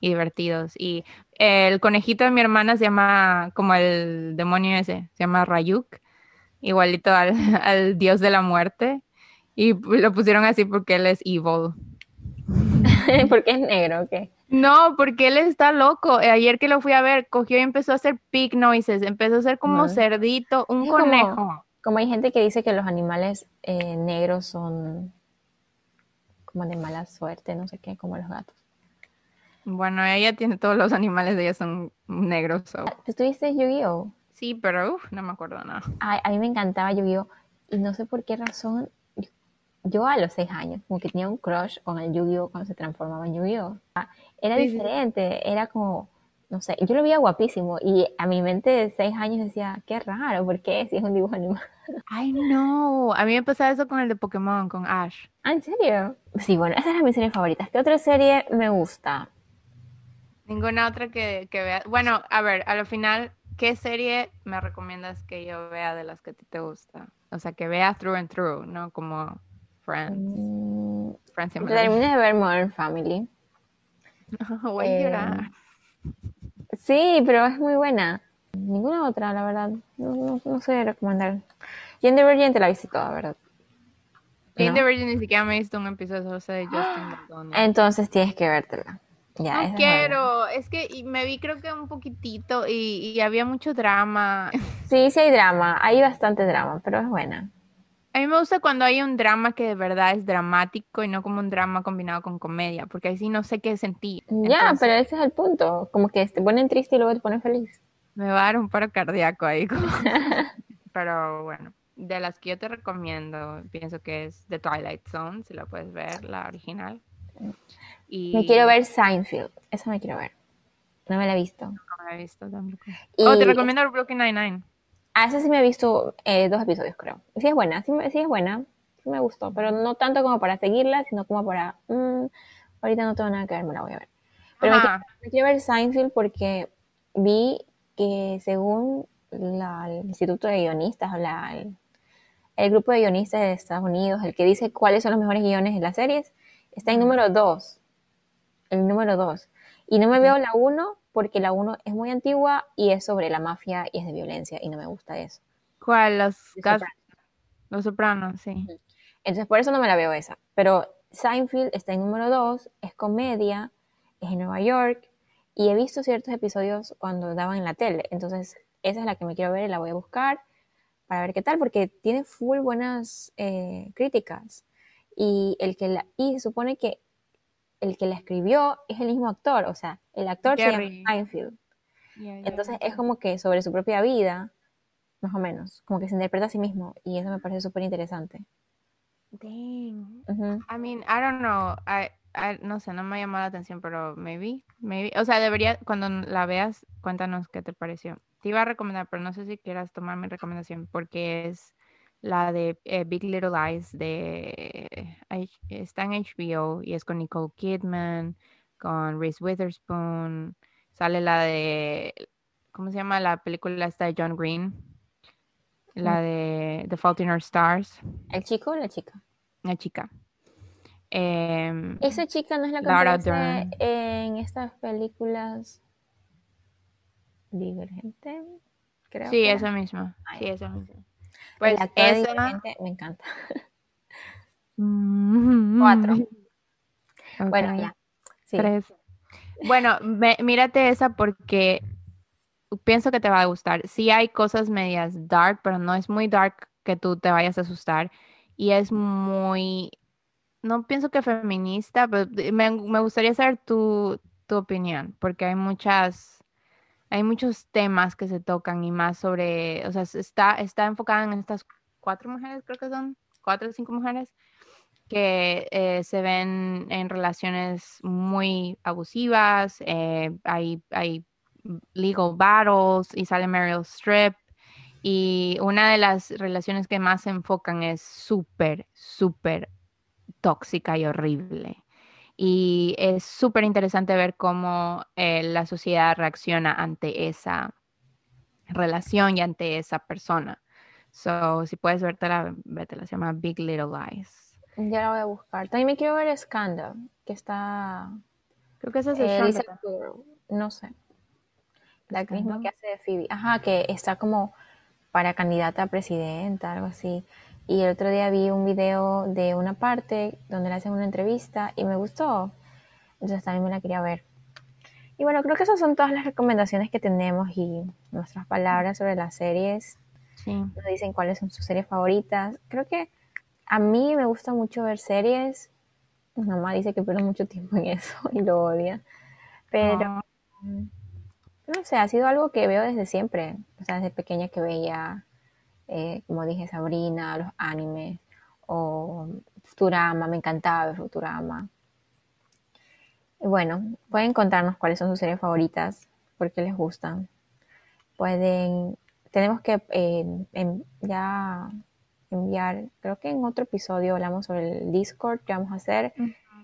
y divertidos. Y el conejito de mi hermana se llama como el demonio ese, se llama Rayuk, igualito al, dios de la muerte. Y lo pusieron así porque él es evil. porque es negro, ¿o qué? No, porque él está loco. Ayer que lo fui a ver, cogió y empezó a hacer pig noises, empezó a hacer como cerdito, un conejo. Como, hay gente que dice que los animales eh, negros son como de mala suerte, no sé qué, como los gatos. Bueno, ella tiene todos los animales de ella son negros. So. ¿Tú Yu-Gi-Oh? Sí, pero no me acuerdo nada. a mí me encantaba Yu-Gi-Oh! Y no sé por qué razón, yo a los seis años, como que tenía un crush con el Yu-Gi-Oh! cuando se transformaba en Yu-Gi-Oh! Ah, era diferente, era como, no sé, yo lo veía guapísimo y a mi mente de seis años decía, qué raro, ¿por qué? Si es un dibujo animado. Ay, no, a mí me pasaba eso con el de Pokémon, con Ash. ¿Ah, en serio? Sí, bueno, esa es mi serie favorita. ¿Qué otra serie me gusta? Ninguna otra que, que vea. Bueno, a ver, a lo final, ¿qué serie me recomiendas que yo vea de las que a ti te gusta? O sea, que vea through and through, ¿no? Como Friends. Mm, Friends Terminé de ver Modern Family. Voy a llorar. Eh, sí, pero es muy buena. Ninguna otra, la verdad. No, no, no sé recomendar. Jane the Virgin te la visité toda, ¿verdad? Jane the Virgin ni siquiera me he visto un episodio de Justin Entonces tienes que vértela no quiero, es que me vi creo que un poquitito y, había mucho drama. Sí, sí hay drama, hay bastante drama, pero es buena. A mí me gusta cuando hay un drama que de verdad es dramático y no como un drama combinado con comedia, porque ahí sí no sé qué sentir. Ya, pero ese es el punto, como que te ponen triste y luego te ponen feliz. Me va a dar un paro cardíaco ahí. pero bueno, de las que yo te recomiendo, pienso que es The Twilight Zone, si la puedes ver, la original. Me quiero ver Seinfeld, esa me quiero ver. No me la he visto. No me la he visto tampoco. oh, te recomiendo Brooklyn Nine-Nine. Ah, esa sí me he visto eh, dos episodios, creo. Sí es buena, sí, sí, es buena. Sí me gustó, pero no tanto como para seguirla, sino como para... Mm, ahorita no tengo nada que ver, me la voy a ver. Pero me quiero, ver Seinfeld porque vi que según el Instituto de Guionistas, la, el, el grupo de guionistas de Estados Unidos, el que dice cuáles son los mejores guiones de las series, está en número 2. El número 2. Y no me veo la 1 porque la 1 es muy antigua y es sobre la mafia y es de violencia y no me gusta eso. ¿Cuál? Los, los Sopranos, sí. Entonces por eso no me la veo esa. Pero Seinfeld está en número 2, es comedia, es en Nueva York y he visto ciertos episodios cuando daban en la tele. Entonces esa es la que me quiero ver y la voy a buscar para ver qué tal, porque tiene full buenas eh, críticas. Y el que la, y se supone que el que la escribió es el mismo actor, o sea, el actor se llama Seinfeld. Entonces es como que sobre su propia vida, más o menos, como que se interpreta a sí mismo y eso me parece súper interesante. Dang. I mean, I don't know. I, no sé, no me ha llamado la atención, pero maybe, maybe. O sea, debería, cuando la veas, cuéntanos qué te pareció. Te iba a recomendar, pero no sé si quieras tomar mi recomendación porque es la de eh, Big Little Lies de está en HBO y es con Nicole Kidman, con Reese Witherspoon, sale la de ¿cómo se llama la película esta de John Green? La de The Fault in Our Stars. ¿El chico o la chica? La chica. Em, Esa chica no es la que aparece en estas películas Divergente, creo. Sí, esa misma. Sí, esa misma. Pues esa... me encanta. Mm. Cuatro. Bueno, ya. Tres. Bueno, mírate esa porque pienso que te va a gustar. Sí hay cosas medias dark, pero no es muy dark que tú te vayas a asustar. Y es muy, no pienso que feminista, pero me, me gustaría saber tu, tu opinión, porque hay muchas hay muchos temas que se tocan y más sobre, o sea, está, está enfocada en estas cuatro mujeres, creo que son, cuatro o cinco mujeres, que eh, se ven en relaciones muy abusivas, eh, hay, hay legal battles y sale Meryl Streep. Y una de las relaciones que más se enfocan es súper, súper tóxica y horrible. Y es súper interesante ver cómo eh, la sociedad reacciona ante esa relación y ante esa persona. So, si puedes vértela, la se llama Big Little Lies. Ya la voy a buscar. También me quiero ver Scandal, que está... Creo que esa es el eh, No sé. La misma que hace de Phoebe. Ajá, que está como para candidata a presidenta, algo así. Y el otro día vi un video de una parte donde le hacen una entrevista y me gustó. Entonces también me la quería ver. Y bueno, creo que esas son todas las recomendaciones que tenemos y nuestras palabras sobre las series. Sí. Nos dicen cuáles son sus series favoritas. Creo que a mí me gusta mucho ver series. Mi mamá dice que pierdo mucho tiempo en eso y lo odia. Pero, ah. no sé, ha sido algo que veo desde siempre. O sea, desde pequeña que veía eh, como dije, Sabrina, los animes, o Futurama, me encantaba Futurama. Y bueno, pueden contarnos cuáles son sus series favoritas, por qué les gustan. Pueden, tenemos que eh, ya enviar, creo que en otro episodio hablamos sobre el Discord que vamos a hacer,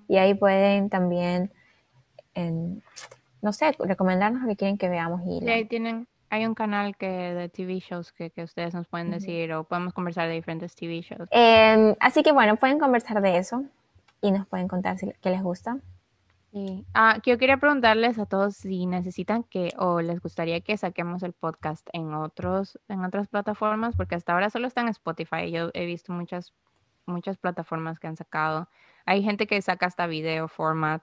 y ahí pueden también, no sé, recomendarnos lo que quieren que veamos. Y ahí tienen hay un canal que de TV shows que, ustedes nos pueden decir o podemos conversar de diferentes TV shows. Em, así que bueno, pueden conversar de eso y nos pueden contar si, qué les gusta. Sí. Ah, yo quería preguntarles a todos si necesitan que o les gustaría que saquemos el podcast en otros en otras plataformas porque hasta ahora solo está en Spotify. Yo he visto muchas muchas plataformas que han sacado. Hay gente que saca hasta video format.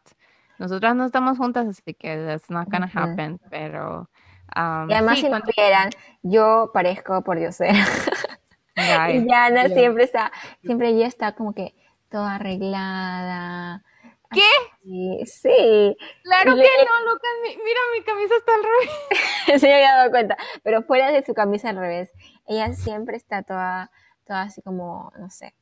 Nosotras no estamos juntas, así que that's not gonna happen, pero y además, si nos vieran, yo parezco por Dios y Yana siempre está, siempre ella está como que toda arreglada. ¿Qué? sí. Claro que no, Lucas. Mira, mi camisa está al revés. Se me había dado cuenta. Pero fuera de su camisa al revés, ella siempre está toda, toda así como, no sé.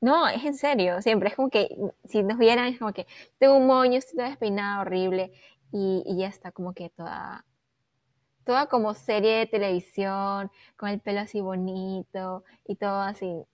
No, es en serio, siempre. Es como que si nos vieran, es como que tengo un moño, estoy toda despeinada, horrible y, ya está como que toda, toda como serie de televisión, con el pelo así bonito y todo así.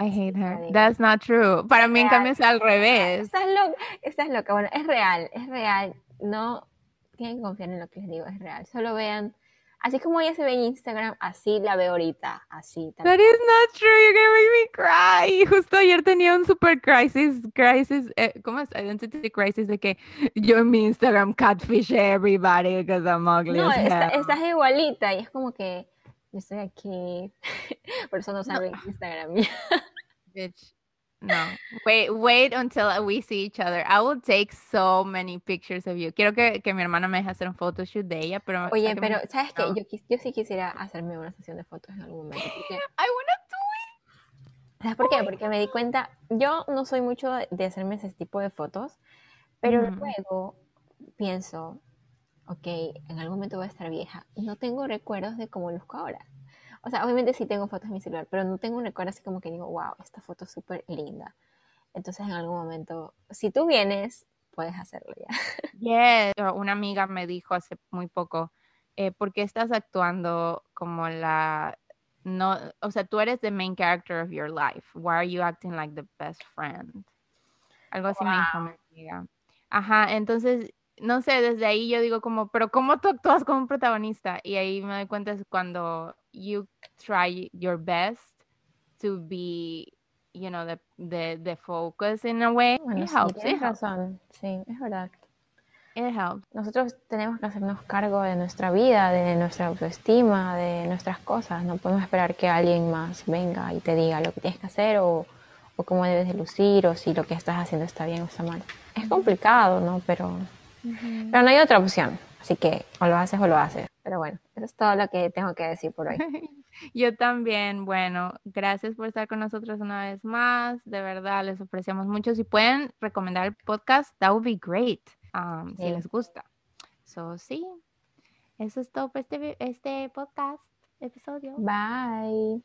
I hate her. That's not true. Para mí, en cambio, es al revés. Estás loca. Estás loca. Bueno, es real, es real. No tienen que confiar en lo que les digo, es real. Solo vean Así como ella se ve en Instagram, así la veo ahorita, así. That is not true, you're gonna make me cry. Justo ayer tenía un super crisis, crisis, eh, ¿cómo es? Identity crisis de que yo en mi Instagram catfish everybody because I'm ugly No, as está- estás igualita y es como que yo estoy aquí, por eso no saben Instagram. Bitch. No. Wait, wait until we see each other. I will take so many pictures of you. Quiero que, que mi hermana me deje hacer un photoshoot de ella, pero Oye, pero ¿sabes qué? no. Yo, quis- yo sí quisiera hacerme una sesión de fotos en algún momento. porque- I wanna do ¿Sabes por qué? Porque me di cuenta, yo no soy mucho de hacerme ese tipo de fotos, pero Ujú. luego pienso, ok, en algún momento voy a estar vieja. No tengo recuerdos de cómo luzco ahora. O sea, obviamente sí tengo fotos en mi celular, pero no tengo un recuerdo así como que digo, wow, esta foto es súper linda. Entonces en algún momento, si tú vienes, puedes hacerlo ya. Yes. Uh, Una amiga me dijo hace muy poco, eh, ¿por qué estás actuando como la no, o sea, tú eres the main character of your life. Why are you acting like the best friend? Algo así me dijo mi amiga. Ajá, entonces, no sé, desde ahí yo digo como, pero ¿cómo tú actúas como un protagonista? Y ahí me doy cuenta es cuando you try your best to be, you know, the, the, the focus in a way. Bueno, it sí, helps, it tienes helps, razón. Sí, es verdad. it helps. Nosotros tenemos que hacernos cargo de nuestra vida, de nuestra autoestima, de nuestras cosas. No podemos esperar que alguien más venga y te diga lo que tienes que hacer o, o cómo debes de lucir o si lo que estás haciendo está bien o está mal. Es complicado, ¿no? Pero, pero no hay otra opción. Así que o lo haces o lo haces. Pero bueno, eso es todo lo que tengo que decir por hoy. Yo también, bueno, gracias por estar con nosotros una vez más. De verdad, les apreciamos mucho. Si pueden recomendar el podcast, that would be great. um, Si les gusta. So, sí, eso es todo por este, este podcast, episodio. Bye.